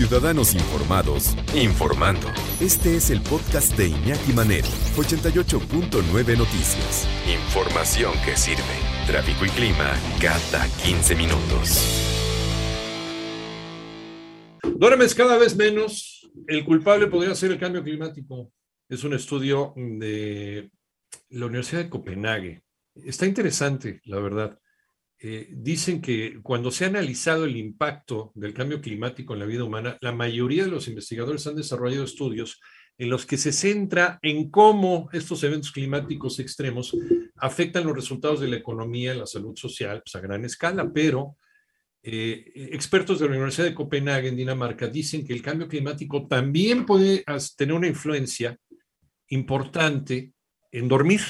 Ciudadanos Informados, informando. Este es el podcast de Iñaki Manero, 88.9 Noticias. Información que sirve. Tráfico y clima cada 15 minutos. Duermes cada vez menos. El culpable podría ser el cambio climático. Es un estudio de la Universidad de Copenhague. Está interesante, la verdad. Eh, dicen que cuando se ha analizado el impacto del cambio climático en la vida humana, la mayoría de los investigadores han desarrollado estudios en los que se centra en cómo estos eventos climáticos extremos afectan los resultados de la economía, la salud social, pues a gran escala, pero eh, expertos de la Universidad de Copenhague en Dinamarca dicen que el cambio climático también puede tener una influencia importante en dormir,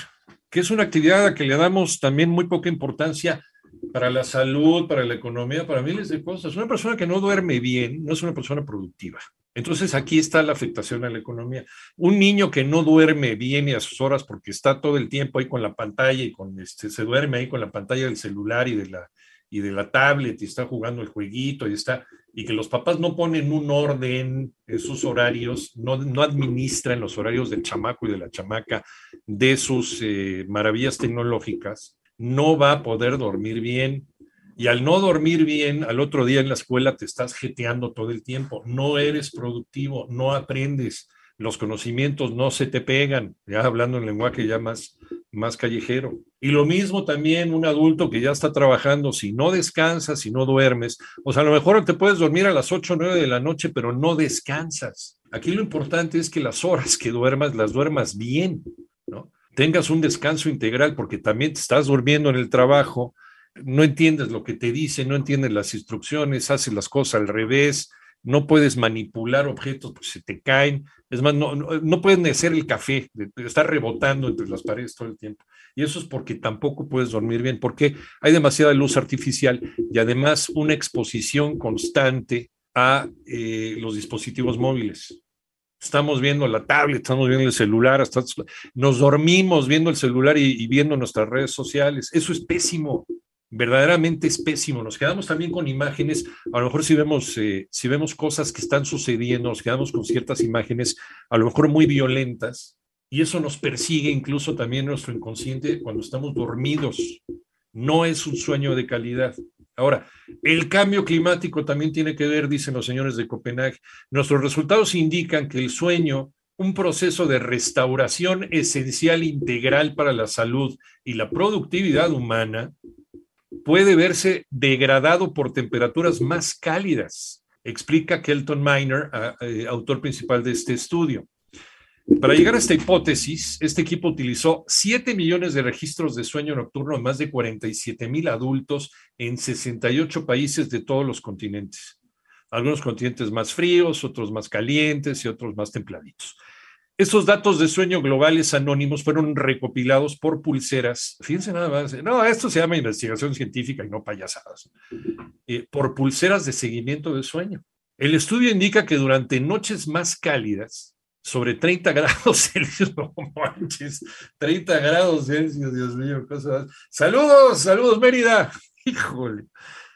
que es una actividad a la que le damos también muy poca importancia para la salud, para la economía, para miles de cosas. Una persona que no duerme bien no es una persona productiva. Entonces aquí está la afectación a la economía. Un niño que no duerme bien y a sus horas porque está todo el tiempo ahí con la pantalla y con este, se duerme ahí con la pantalla del celular y de la, y de la tablet y está jugando el jueguito y está, y que los papás no ponen un orden en sus horarios, no, no administran los horarios del chamaco y de la chamaca de sus eh, maravillas tecnológicas, no va a poder dormir bien. Y al no dormir bien, al otro día en la escuela te estás jeteando todo el tiempo, no eres productivo, no aprendes, los conocimientos no se te pegan, ya hablando en lenguaje ya más, más callejero. Y lo mismo también un adulto que ya está trabajando, si no descansas, si no duermes, o sea, a lo mejor te puedes dormir a las 8 o 9 de la noche, pero no descansas. Aquí lo importante es que las horas que duermas, las duermas bien, ¿no? Tengas un descanso integral porque también te estás durmiendo en el trabajo, no entiendes lo que te dicen, no entiendes las instrucciones, haces las cosas al revés, no puedes manipular objetos porque se te caen, es más, no, no, puedes hacer el café, estar rebotando entre las paredes todo el tiempo. Y eso es porque tampoco puedes dormir bien, porque hay demasiada luz artificial y además una exposición constante a eh, los dispositivos móviles estamos viendo la tablet, estamos viendo el celular, hasta, nos dormimos viendo el celular y, viendo nuestras redes sociales. Eso es pésimo, verdaderamente es pésimo. Nos quedamos también con imágenes, a lo mejor si vemos, eh, si vemos cosas que están sucediendo, nos quedamos con ciertas imágenes, a lo mejor muy violentas, y eso nos persigue incluso también nuestro inconsciente cuando estamos dormidos. No es un sueño de calidad. Ahora, el cambio climático también tiene que ver, dicen los señores de Copenhague. Nuestros resultados indican que el sueño, un proceso de restauración esencial integral para la salud y la productividad humana, puede verse degradado por temperaturas más cálidas, explica Kelton Miner, eh, autor principal de este estudio. Para llegar a esta hipótesis, este equipo utilizó 7 millones de registros de sueño nocturno en más de 47 mil adultos en 68 países de todos los continentes. Algunos continentes más fríos, otros más calientes y otros más templaditos. Estos datos de sueño globales anónimos fueron recopilados por pulseras. Fíjense nada más. No, esto se llama investigación científica y no payasadas. Eh, por pulseras de seguimiento de sueño. El estudio indica que durante noches más cálidas, sobre 30 grados Celsius, no manches, 30 grados Celsius, Dios mío, cosas. Saludos, saludos Mérida. Híjole.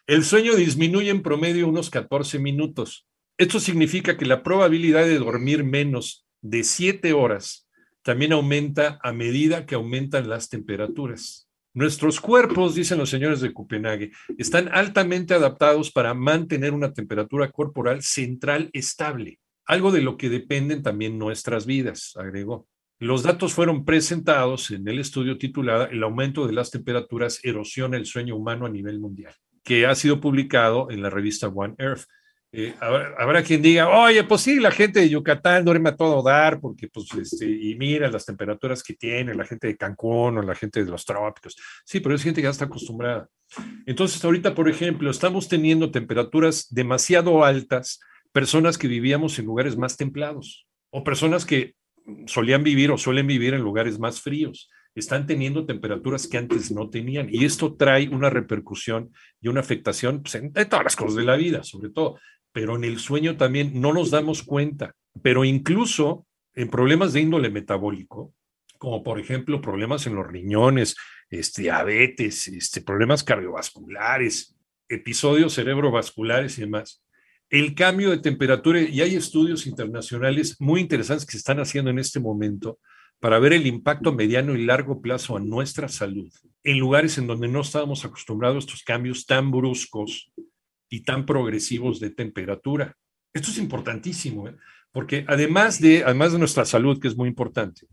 El sueño disminuye en promedio unos 14 minutos. Esto significa que la probabilidad de dormir menos de 7 horas también aumenta a medida que aumentan las temperaturas. Nuestros cuerpos, dicen los señores de Copenhague, están altamente adaptados para mantener una temperatura corporal central estable algo de lo que dependen también nuestras vidas, agregó. Los datos fueron presentados en el estudio titulado El aumento de las temperaturas erosiona el sueño humano a nivel mundial, que ha sido publicado en la revista One Earth. Eh, habrá, quien diga, oye, pues sí, la gente de Yucatán duerme a todo dar, porque pues, este, y mira las temperaturas que tiene la gente de Cancún o la gente de los trópicos. Sí, pero es gente que ya está acostumbrada. Entonces, ahorita, por ejemplo, estamos teniendo temperaturas demasiado altas personas que vivíamos en lugares más templados o personas que solían vivir o suelen vivir en lugares más fríos. Están teniendo temperaturas que antes no tenían y esto trae una repercusión y una afectación pues, en, todas las cosas de la vida, sobre todo, pero en el sueño también no nos damos cuenta, pero incluso en problemas de índole metabólico, como por ejemplo problemas en los riñones, este, diabetes, este, problemas cardiovasculares, episodios cerebrovasculares y demás, el cambio de temperatura, y hay estudios internacionales muy interesantes que se están haciendo en este momento para ver el impacto mediano y largo plazo a nuestra salud en lugares en donde no estábamos acostumbrados a estos cambios tan bruscos y tan progresivos de temperatura. Esto es importantísimo, ¿eh? porque además de, además de nuestra salud, que es muy importante,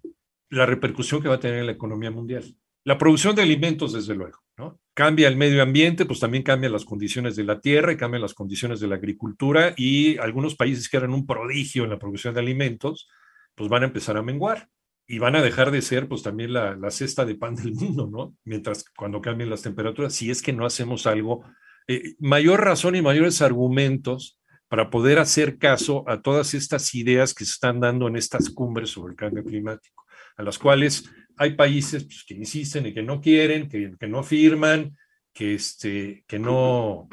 la repercusión que va a tener en la economía mundial. La producción de alimentos, desde luego, ¿no? Cambia el medio ambiente, pues también cambian las condiciones de la tierra y cambian las condiciones de la agricultura y algunos países que eran un prodigio en la producción de alimentos, pues van a empezar a menguar y van a dejar de ser pues también la, la, cesta de pan del mundo, ¿no? Mientras cuando cambien las temperaturas, si es que no hacemos algo, eh, mayor razón y mayores argumentos para poder hacer caso a todas estas ideas que se están dando en estas cumbres sobre el cambio climático, a las cuales hay países pues, que insisten y que no quieren, que, que no firman, que, este, que no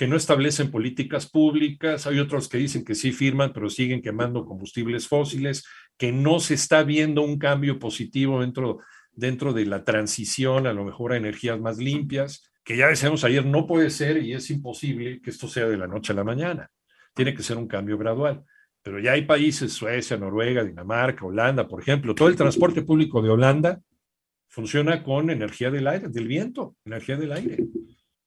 que no establecen políticas públicas, hay otros que dicen que sí firman, pero siguen quemando combustibles fósiles, que no se está viendo un cambio positivo dentro, dentro de la transición a lo mejor a energías más limpias, que ya decíamos ayer, no puede ser y es imposible que esto sea de la noche a la mañana. Tiene que ser un cambio gradual. Pero ya hay países, Suecia, Noruega, Dinamarca, Holanda, por ejemplo, todo el transporte público de Holanda funciona con energía del aire, del viento, energía del aire.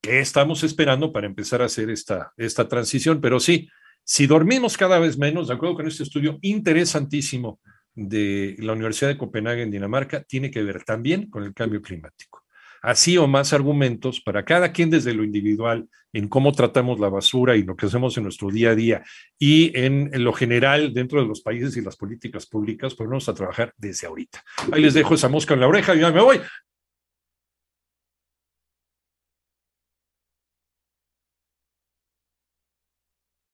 ¿Qué estamos esperando para empezar a hacer esta, esta transición? Pero sí, si dormimos cada vez menos, de acuerdo con este estudio interesantísimo de la Universidad de Copenhague en Dinamarca, tiene que ver también con el cambio climático. Así o más argumentos para cada quien desde lo individual, en cómo tratamos la basura y lo que hacemos en nuestro día a día y en, lo general dentro de los países y las políticas públicas, vamos a trabajar desde ahorita. Ahí les dejo esa mosca en la oreja y ya me voy.